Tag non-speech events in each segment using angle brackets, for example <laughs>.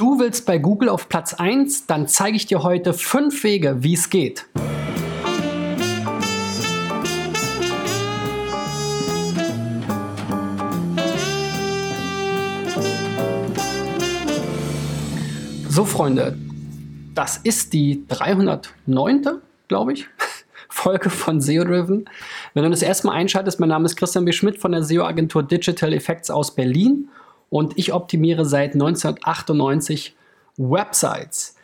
Du willst bei Google auf Platz 1? Dann zeige ich dir heute fünf Wege, wie es geht. So, Freunde, das ist die 309. glaube ich, <laughs> Folge von SEO Driven. Wenn du das erste Mal einschaltest, mein Name ist Christian B. Schmidt von der SEO-Agentur Digital Effects aus Berlin und ich optimiere seit 1998 Websites.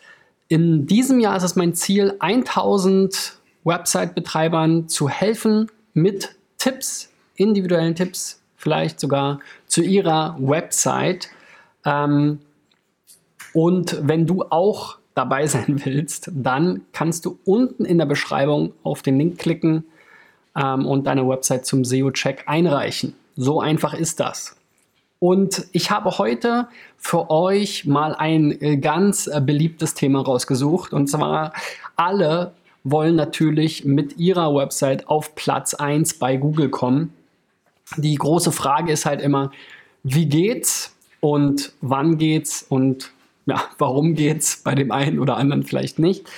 In diesem Jahr ist es mein Ziel, 1000 Website-Betreibern zu helfen mit Tipps, individuellen Tipps, vielleicht sogar zu ihrer Website. Ähm, und wenn du auch dabei <laughs> sein willst, dann kannst du unten in der Beschreibung auf den Link klicken ähm, und deine Website zum SEO-Check einreichen. So einfach ist das. Und ich habe heute für euch mal ein äh, ganz äh, beliebtes Thema rausgesucht. Und zwar alle wollen natürlich mit ihrer Website auf Platz 1 bei Google kommen. Die große Frage ist halt immer, wie geht's und wann geht's und ja, warum geht's bei dem einen oder anderen vielleicht nicht.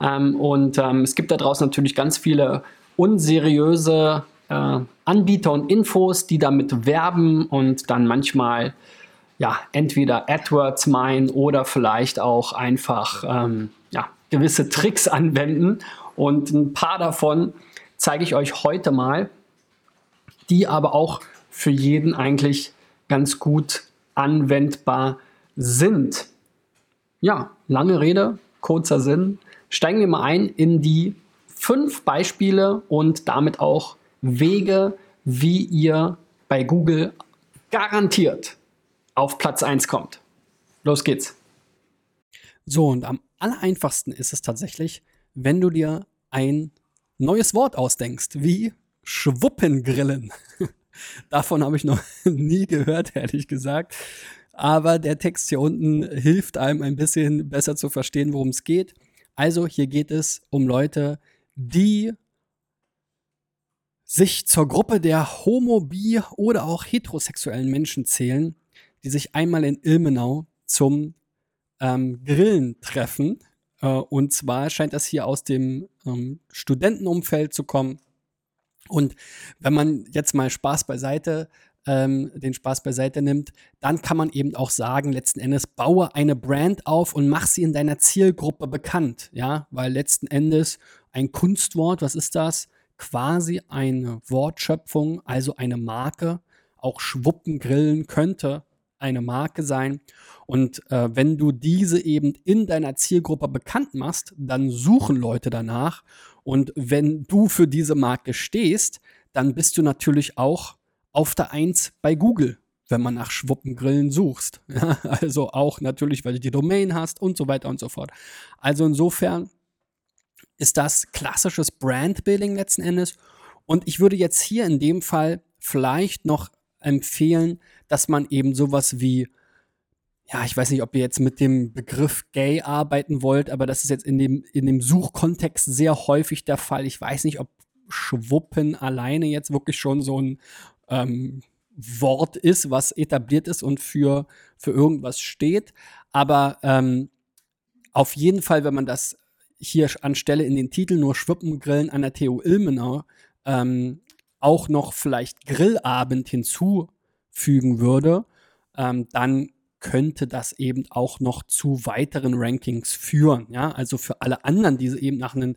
Ähm, und ähm, es gibt da draußen natürlich ganz viele unseriöse äh, Anbieter und Infos, die damit werben und dann manchmal ja entweder AdWords meinen oder vielleicht auch einfach ähm, ja, gewisse Tricks anwenden. Und ein paar davon zeige ich euch heute mal, die aber auch für jeden eigentlich ganz gut anwendbar sind. Ja, lange Rede, kurzer Sinn. Steigen wir mal ein in die fünf Beispiele und damit auch Wege, wie ihr bei Google garantiert auf Platz 1 kommt. Los geht's. So, und am allereinfachsten ist es tatsächlich, wenn du dir ein neues Wort ausdenkst, wie Schwuppengrillen. <laughs> Davon habe ich noch <laughs> nie gehört, ehrlich gesagt. Aber der Text hier unten hilft einem ein bisschen besser zu verstehen, worum es geht. Also hier geht es um Leute, die sich zur Gruppe der homo-, bi- oder auch heterosexuellen Menschen zählen, die sich einmal in Ilmenau zum ähm, Grillen treffen. Äh, und zwar scheint das hier aus dem ähm, Studentenumfeld zu kommen. Und wenn man jetzt mal Spaß beiseite, ähm, den Spaß beiseite nimmt, dann kann man eben auch sagen, letzten Endes baue eine Brand auf und mach sie in deiner Zielgruppe bekannt. Ja, weil letzten Endes ein Kunstwort, was ist das? Quasi eine Wortschöpfung, also eine Marke. Auch Schwuppengrillen könnte eine Marke sein. Und äh, wenn du diese eben in deiner Zielgruppe bekannt machst, dann suchen Leute danach. Und wenn du für diese Marke stehst, dann bist du natürlich auch auf der Eins bei Google, wenn man nach Schwuppengrillen suchst. Ja, <laughs> also auch natürlich, weil du die Domain hast und so weiter und so fort. Also insofern ist das klassisches Brandbuilding letzten Endes. Und ich würde jetzt hier in dem Fall vielleicht noch empfehlen, dass man eben sowas wie, ja, ich weiß nicht, ob ihr jetzt mit dem Begriff gay arbeiten wollt, aber das ist jetzt in dem, in dem Suchkontext sehr häufig der Fall. Ich weiß nicht, ob Schwuppen alleine jetzt wirklich schon so ein ähm, Wort ist, was etabliert ist und für, für irgendwas steht. Aber ähm, auf jeden Fall, wenn man das hier anstelle in den Titel nur Schwippengrillen an der TU Ilmenau ähm, auch noch vielleicht Grillabend hinzufügen würde, ähm, dann könnte das eben auch noch zu weiteren Rankings führen. Ja, also für alle anderen, die eben nach einem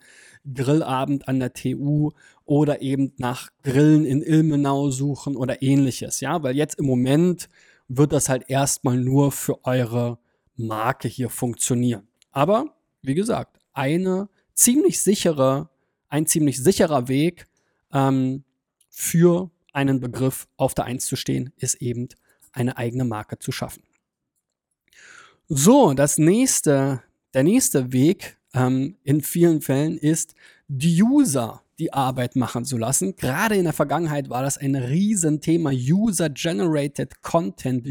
Grillabend an der TU oder eben nach Grillen in Ilmenau suchen oder ähnliches. Ja, weil jetzt im Moment wird das halt erstmal nur für eure Marke hier funktionieren. Aber wie gesagt, eine ziemlich sichere, ein ziemlich sicherer Weg ähm, für einen Begriff auf der Eins zu stehen, ist eben eine eigene Marke zu schaffen. So, das nächste, der nächste Weg ähm, in vielen Fällen ist, die User die Arbeit machen zu lassen. Gerade in der Vergangenheit war das ein Riesenthema. User-Generated Content,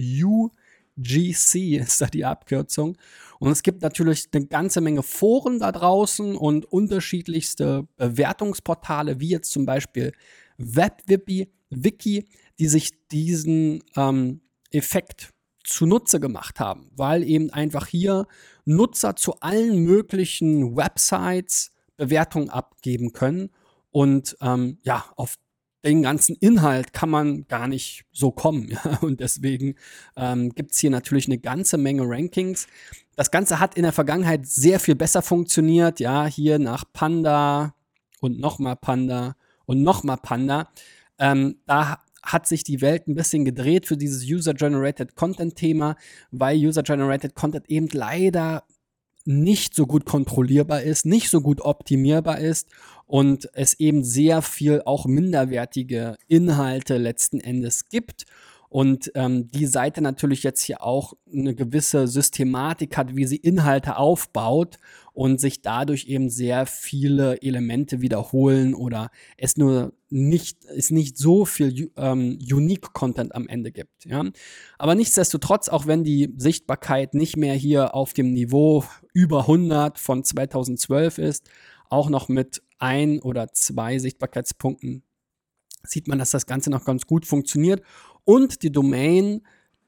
UGC ist da die Abkürzung. Und es gibt natürlich eine ganze Menge Foren da draußen und unterschiedlichste Bewertungsportale, wie jetzt zum Beispiel WebWiki, Wiki, die sich diesen ähm, Effekt zunutze gemacht haben, weil eben einfach hier Nutzer zu allen möglichen Websites Bewertungen abgeben können und ähm, ja, auf den ganzen Inhalt kann man gar nicht so kommen. Ja? <laughs> Und deswegen ähm, gibt es hier natürlich eine ganze Menge Rankings. Das Ganze hat in der Vergangenheit sehr viel besser funktioniert. Ja, hier nach Panda und nochmal Panda und nochmal Panda. Ähm, da hat sich die Welt ein bisschen gedreht für dieses User-Generated Content-Thema, weil User-Generated Content eben leider nicht so gut kontrollierbar ist, nicht so gut optimierbar ist und es eben sehr viel auch minderwertige Inhalte letzten Endes gibt und ähm, die Seite natürlich jetzt hier auch eine gewisse Systematik hat, wie sie Inhalte aufbaut und sich dadurch eben sehr viele Elemente wiederholen oder es nur nicht, es nicht so viel ähm, Unique Content am Ende gibt. Ja? Aber nichtsdestotrotz, auch wenn die Sichtbarkeit nicht mehr hier auf dem Niveau über 100 von 2012 ist, auch noch mit ein oder zwei Sichtbarkeitspunkten sieht man, dass das Ganze noch ganz gut funktioniert und die Domain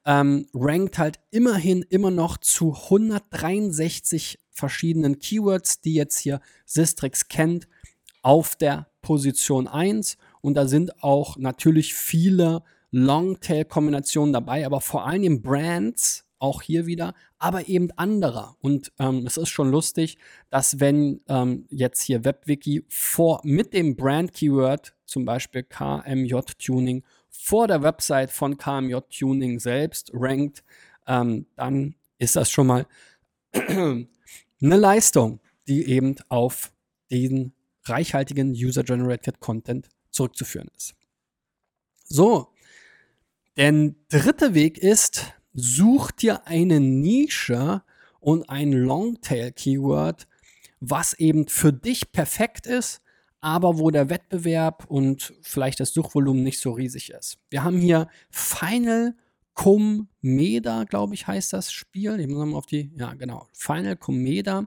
ähm, rankt halt immerhin immer noch zu 163 verschiedenen Keywords, die jetzt hier Sistrix kennt, auf der Position 1. Und da sind auch natürlich viele Longtail-Kombinationen dabei, aber vor allem Brands, auch hier wieder, aber eben anderer. Und ähm, es ist schon lustig, dass wenn ähm, jetzt hier WebWiki vor mit dem Brand-Keyword, zum Beispiel KMJ-Tuning, vor der Website von KMJ Tuning selbst rankt, ähm, dann ist das schon mal <clears throat> eine Leistung, die eben auf den reichhaltigen User-Generated Content zurückzuführen ist. So, der dritte Weg ist, such dir eine Nische und ein Longtail-Keyword, was eben für dich perfekt ist, aber wo der Wettbewerb und vielleicht das Suchvolumen nicht so riesig ist. Wir haben hier Final Cum Meda, glaube ich, heißt das Spiel. Ich muss mal auf die, ja, genau, Final Cum Meda.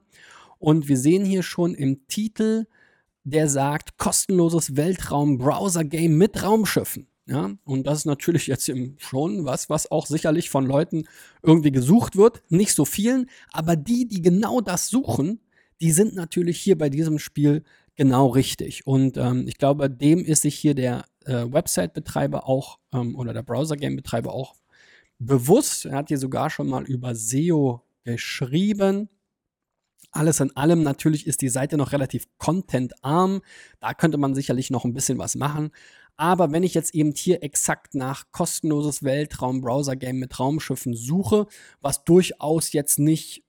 Und wir sehen hier schon im Titel, der sagt kostenloses Weltraum-Browser-Game mit Raumschiffen. Ja, und das ist natürlich jetzt schon was, was auch sicherlich von Leuten irgendwie gesucht wird. Nicht so vielen, aber die, die genau das suchen, die sind natürlich hier bei diesem Spiel genau richtig. Und ähm, ich glaube, dem ist sich hier der äh, Website-Betreiber auch ähm, oder der Browser-Game-Betreiber auch bewusst. Er hat hier sogar schon mal über SEO geschrieben. Alles in allem natürlich ist die Seite noch relativ contentarm. Da könnte man sicherlich noch ein bisschen was machen. Aber wenn ich jetzt eben hier exakt nach kostenloses Weltraum-Browser-Game mit Raumschiffen suche, was durchaus jetzt nicht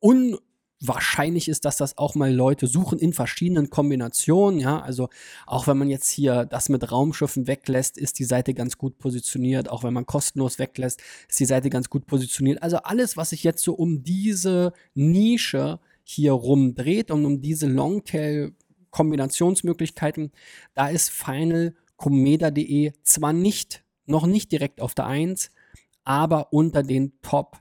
un wahrscheinlich ist, dass das auch mal Leute suchen in verschiedenen Kombinationen. Ja, also auch wenn man jetzt hier das mit Raumschiffen weglässt, ist die Seite ganz gut positioniert. Auch wenn man kostenlos weglässt, ist die Seite ganz gut positioniert. Also alles, was sich jetzt so um diese Nische hier rumdreht und um diese Longtail Kombinationsmöglichkeiten, da ist finalcomeda.de zwar nicht, noch nicht direkt auf der 1, aber unter den Top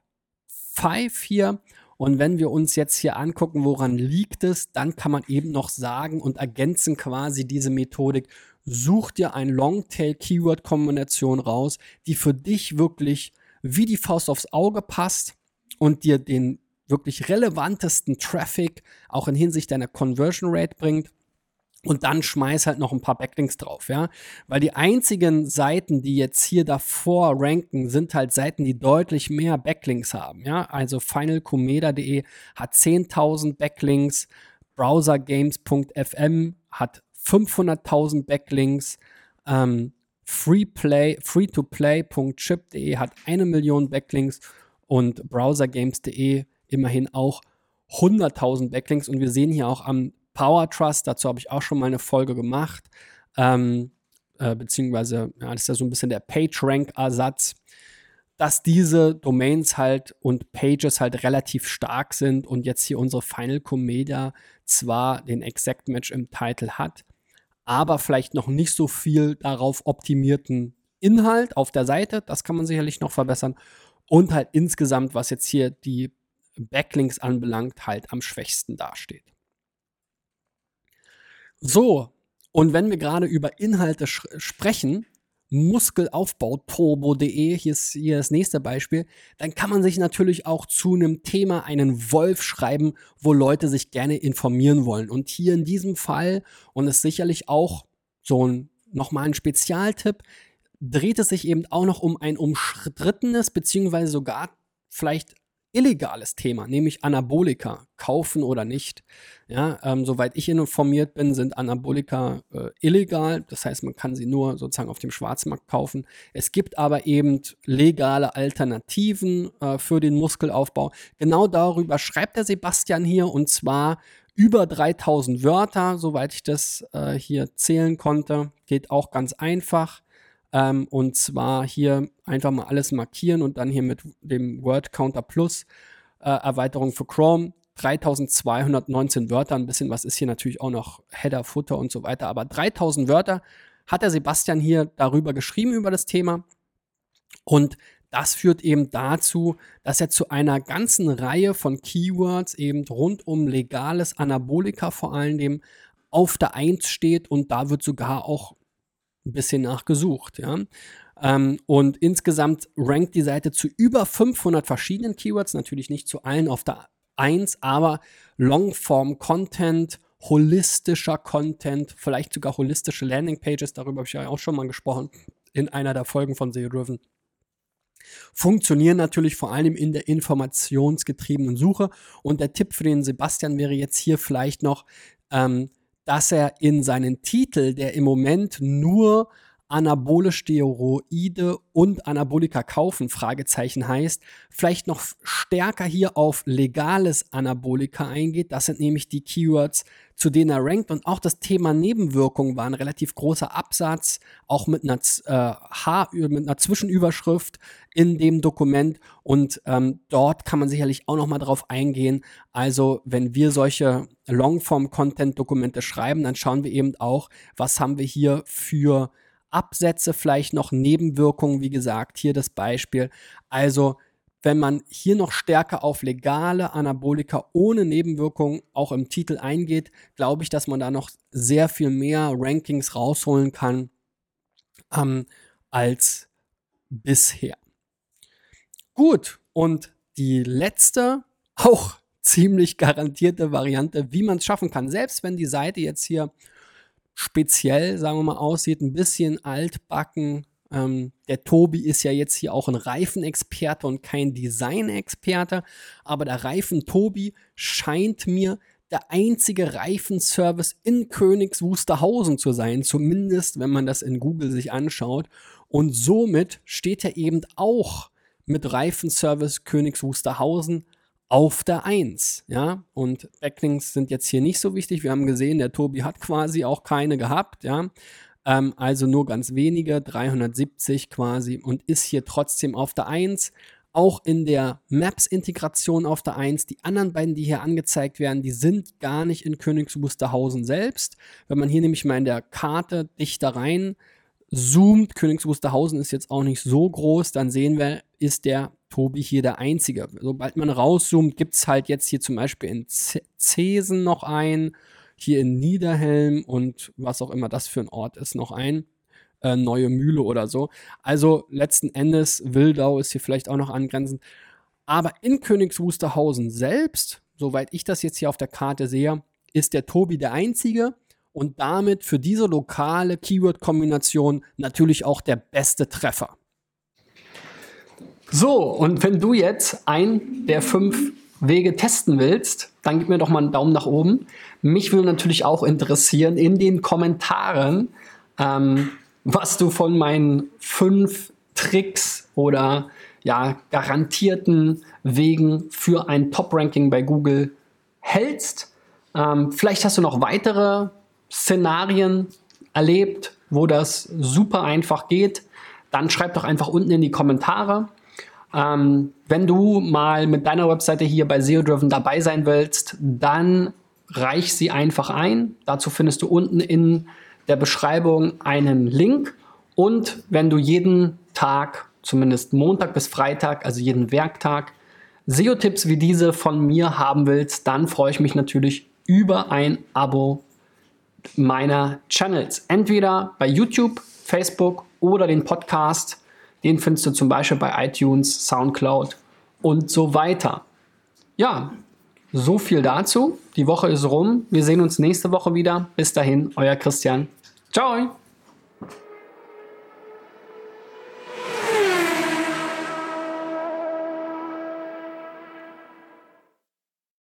5 hier und wenn wir uns jetzt hier angucken, woran liegt es, dann kann man eben noch sagen und ergänzen quasi diese Methodik. Such dir eine Longtail-Keyword-Kombination raus, die für dich wirklich wie die Faust aufs Auge passt und dir den wirklich relevantesten Traffic auch in Hinsicht deiner Conversion Rate bringt und dann schmeiß halt noch ein paar Backlinks drauf, ja. Weil die einzigen Seiten, die jetzt hier davor ranken, sind halt Seiten, die deutlich mehr Backlinks haben, ja. Also finalcomeda.de hat 10.000 Backlinks, browsergames.fm hat 500.000 Backlinks, ähm, freeplay, free-to-play.chip.de hat eine Million Backlinks und browsergames.de immerhin auch 100.000 Backlinks und wir sehen hier auch am Power Trust, dazu habe ich auch schon mal eine Folge gemacht. Ähm, äh, beziehungsweise, ja, das ist ja so ein bisschen der PageRank-Ersatz, dass diese Domains halt und Pages halt relativ stark sind und jetzt hier unsere Final Comedia zwar den Exact Match im Titel hat, aber vielleicht noch nicht so viel darauf optimierten Inhalt auf der Seite, das kann man sicherlich noch verbessern und halt insgesamt, was jetzt hier die Backlinks anbelangt, halt am schwächsten dasteht. So, und wenn wir gerade über Inhalte sprechen, muskelaufbauturbo.de, hier ist hier das nächste Beispiel, dann kann man sich natürlich auch zu einem Thema einen Wolf schreiben, wo Leute sich gerne informieren wollen. Und hier in diesem Fall, und es ist sicherlich auch so ein, nochmal ein Spezialtipp, dreht es sich eben auch noch um ein umstrittenes, beziehungsweise sogar vielleicht illegales Thema, nämlich Anabolika, kaufen oder nicht. Ja, ähm, soweit ich informiert bin, sind Anabolika äh, illegal. Das heißt, man kann sie nur sozusagen auf dem Schwarzmarkt kaufen. Es gibt aber eben legale Alternativen äh, für den Muskelaufbau. Genau darüber schreibt der Sebastian hier und zwar über 3000 Wörter, soweit ich das äh, hier zählen konnte. Geht auch ganz einfach. Ähm, und zwar hier einfach mal alles markieren und dann hier mit dem Word Counter Plus äh, Erweiterung für Chrome 3219 Wörter. Ein bisschen was ist hier natürlich auch noch Header, Footer und so weiter. Aber 3000 Wörter hat der Sebastian hier darüber geschrieben über das Thema. Und das führt eben dazu, dass er zu einer ganzen Reihe von Keywords eben rund um legales Anabolika vor allem auf der Eins steht und da wird sogar auch ein bisschen nachgesucht, ja. Ähm, und insgesamt rankt die Seite zu über 500 verschiedenen Keywords, natürlich nicht zu allen auf der 1, aber Longform-Content, holistischer Content, vielleicht sogar holistische Landingpages, darüber habe ich ja auch schon mal gesprochen in einer der Folgen von SEO Driven. Funktionieren natürlich vor allem in der informationsgetriebenen Suche. Und der Tipp für den Sebastian wäre jetzt hier vielleicht noch, ähm, dass er in seinen Titel, der im Moment nur anabole Steroide und Anabolika kaufen, Fragezeichen heißt, vielleicht noch stärker hier auf legales Anabolika eingeht. Das sind nämlich die Keywords, zu denen er rankt. Und auch das Thema Nebenwirkungen war ein relativ großer Absatz, auch mit einer, äh, H mit einer Zwischenüberschrift in dem Dokument. Und ähm, dort kann man sicherlich auch noch mal drauf eingehen. Also wenn wir solche Longform-Content-Dokumente schreiben, dann schauen wir eben auch, was haben wir hier für Absätze, vielleicht noch Nebenwirkungen, wie gesagt, hier das Beispiel. Also wenn man hier noch stärker auf legale Anabolika ohne Nebenwirkungen auch im Titel eingeht, glaube ich, dass man da noch sehr viel mehr Rankings rausholen kann ähm, als bisher. Gut, und die letzte, auch <laughs> ziemlich garantierte Variante, wie man es schaffen kann, selbst wenn die Seite jetzt hier speziell, sagen wir mal, aussieht, ein bisschen altbacken. Ähm, der Tobi ist ja jetzt hier auch ein Reifenexperte und kein Designexperte, aber der Reifen-Tobi scheint mir der einzige Reifenservice in Königs Wusterhausen zu sein, zumindest wenn man das in Google sich anschaut. Und somit steht er eben auch mit Reifenservice Königs Wusterhausen auf der 1. Ja, und Backlinks sind jetzt hier nicht so wichtig. Wir haben gesehen, der Tobi hat quasi auch keine gehabt. Ja, ähm, also nur ganz wenige, 370 quasi, und ist hier trotzdem auf der 1. Auch in der Maps-Integration auf der 1. Die anderen beiden, die hier angezeigt werden, die sind gar nicht in Königs Wusterhausen selbst. Wenn man hier nämlich mal in der Karte dichter rein zoomt, Königs Wusterhausen ist jetzt auch nicht so groß, dann sehen wir, ist der Tobi hier der Einzige. Sobald man rauszoomt, gibt es halt jetzt hier zum Beispiel in Zesen noch ein, hier in Niederhelm und was auch immer das für ein Ort ist, noch ein. Äh, Neue Mühle oder so. Also letzten Endes, Wildau ist hier vielleicht auch noch angrenzend. Aber in Königs Wusterhausen selbst, soweit ich das jetzt hier auf der Karte sehe, ist der Tobi der Einzige und damit für diese lokale Keyword-Kombination natürlich auch der beste Treffer. So, und wenn du jetzt ein der fünf Wege testen willst, dann gib mir doch mal einen Daumen nach oben. Mich würde natürlich auch interessieren in den Kommentaren, ähm, was du von meinen fünf Tricks oder ja, garantierten Wegen für ein Top-Ranking bei Google hältst. Ähm, vielleicht hast du noch weitere Szenarien erlebt, wo das super einfach geht. Dann schreib doch einfach unten in die Kommentare. Ähm, wenn du mal mit deiner Webseite hier bei SEO Driven dabei sein willst, dann reich sie einfach ein. Dazu findest du unten in der Beschreibung einen Link. Und wenn du jeden Tag, zumindest Montag bis Freitag, also jeden Werktag, SEO-Tipps wie diese von mir haben willst, dann freue ich mich natürlich über ein Abo meiner Channels. Entweder bei YouTube, Facebook oder den Podcast. Den findest du zum Beispiel bei iTunes, Soundcloud und so weiter. Ja, so viel dazu. Die Woche ist rum. Wir sehen uns nächste Woche wieder. Bis dahin, euer Christian. Ciao.